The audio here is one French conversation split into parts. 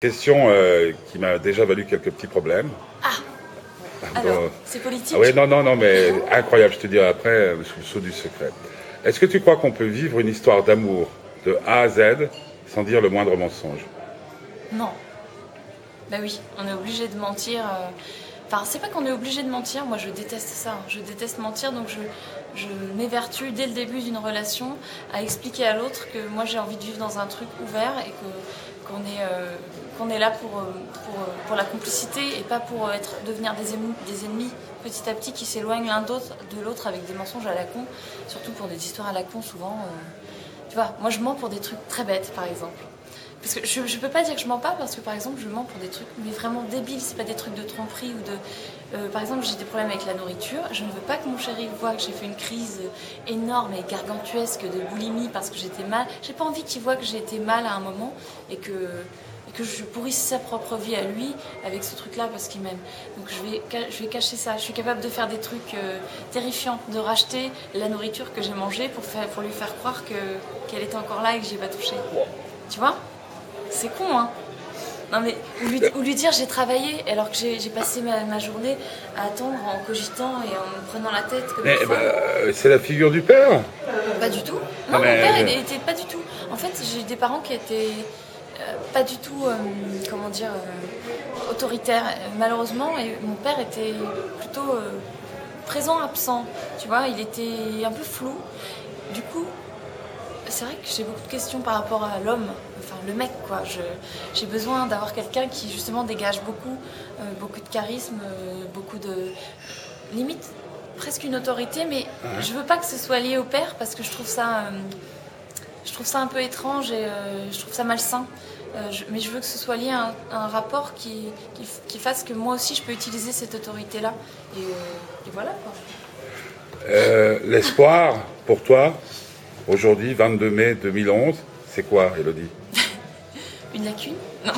Question euh, qui m'a déjà valu quelques petits problèmes. Ah Alors, Bon, c'est politique ah oui, non, non, non, mais incroyable, je te dirai après, euh, sous le sceau du secret. Est-ce que tu crois qu'on peut vivre une histoire d'amour de A à Z sans dire le moindre mensonge? Non. Bah oui, on est obligé de mentir. euh, Enfin, c'est pas qu'on est obligé de mentir, moi je déteste ça. hein. Je déteste mentir, donc je, m'évertue dès le début d'une relation à expliquer à l'autre que moi j'ai envie de vivre dans un truc ouvert et que, qu'on, est, euh, qu'on est là pour, euh, euh, pour la complicité et pas pour devenir des ennemis, petit à petit qui s'éloignent l'un de l'autre avec des mensonges à la con, surtout pour des histoires à la con souvent. tu vois, moi je mens pour des trucs très bêtes par exemple. Parce que je, je peux pas dire que je mens pas parce que par exemple je mens pour des trucs mais vraiment débiles, c'est pas des trucs de tromperie ou de. euh, par exemple j'ai des problèmes avec la nourriture, je ne veux pas que mon chéri voit que j'ai fait une crise énorme et gargantuesque de boulimie parce que j'étais mal. J'ai pas envie qu'il voit que j'ai été mal à un moment et que et que je pourrisse sa propre vie à lui avec ce truc-là parce qu'il m'aime. Donc je vais, je vais cacher ça. Je suis capable de faire des trucs euh, terrifiants, de racheter la nourriture que j'ai mangée pour, faire, pour lui faire croire que- qu'elle était encore là et que j'y ai pas touché. Tu vois? C'est con, hein non mais, ou lui, ou lui dire j'ai travaillé alors que j'ai passé ma, ma journée à attendre en cogitant et en me prenant la tête comme Mais bah, c'est la figure du père. Pas du tout. Non, Ah, mon mais- père, il était pas du tout. En fait, j'ai des parents qui étaient euh, pas du tout, euh, comment dire, euh, autoritaires, malheureusement. Et mon père était plutôt présent, absent. Tu vois, il était un peu flou. Du coup, c'est vrai que j'ai beaucoup de questions par rapport à l'homme, enfin le mec, quoi. J'ai besoin d'avoir quelqu'un qui, justement, dégage beaucoup, euh, beaucoup de charisme, euh, beaucoup de. limite, presque une autorité, mais je veux pas que ce soit lié au père parce que je trouve ça. euh, je trouve ça un peu étrange et je trouve ça malsain. Je- mais je veux que ce soit lié à un, à un rapport qui, qui, fasse que moi aussi je peux utiliser cette autorité-là. Et, euh, et voilà quoi. L'espoir, pour toi, aujourd'hui, 22 mai 2011, c'est quoi, Elodie? Une lacune?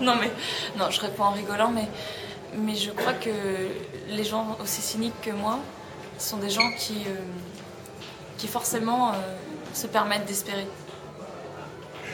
Non. mais non, je réponds en rigolant, mais, je crois que les gens aussi cyniques que moi sont des gens qui, euh, forcément euh, se permettent d'espérer.